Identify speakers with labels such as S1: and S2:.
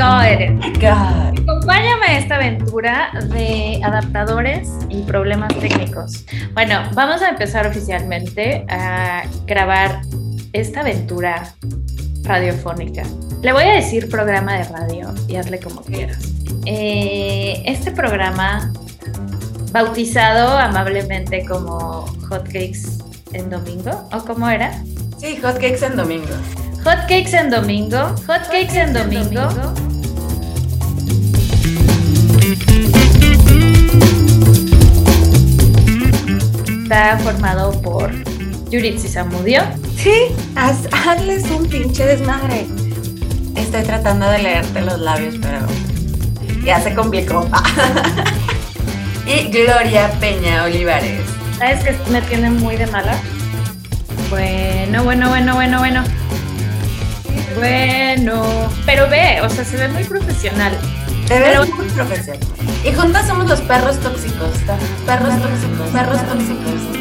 S1: Volkswagen. Acompáñame a esta aventura de adaptadores y problemas técnicos. Bueno, vamos a empezar oficialmente a grabar esta aventura radiofónica. Le voy a decir programa de radio y hazle como quieras. Eh, este programa, bautizado amablemente como Hotcakes en Domingo, ¿o cómo era?
S2: Sí, Hotcakes en Domingo.
S1: Hotcakes en Domingo, Hotcakes en Domingo. Está formado por Yuritsi Zamudio.
S2: Sí, haz, hazles un pinche desmadre. Estoy tratando de leerte los labios, pero ya se complicó. y Gloria Peña Olivares.
S1: ¿Sabes que me tiene muy de mala? Bueno, bueno, bueno, bueno, bueno. Bueno, pero ve, o sea, se ve muy profesional.
S2: Te ves muy profesional. Y juntas somos los perros tóxicos, perros tóxicos, perros tóxicos.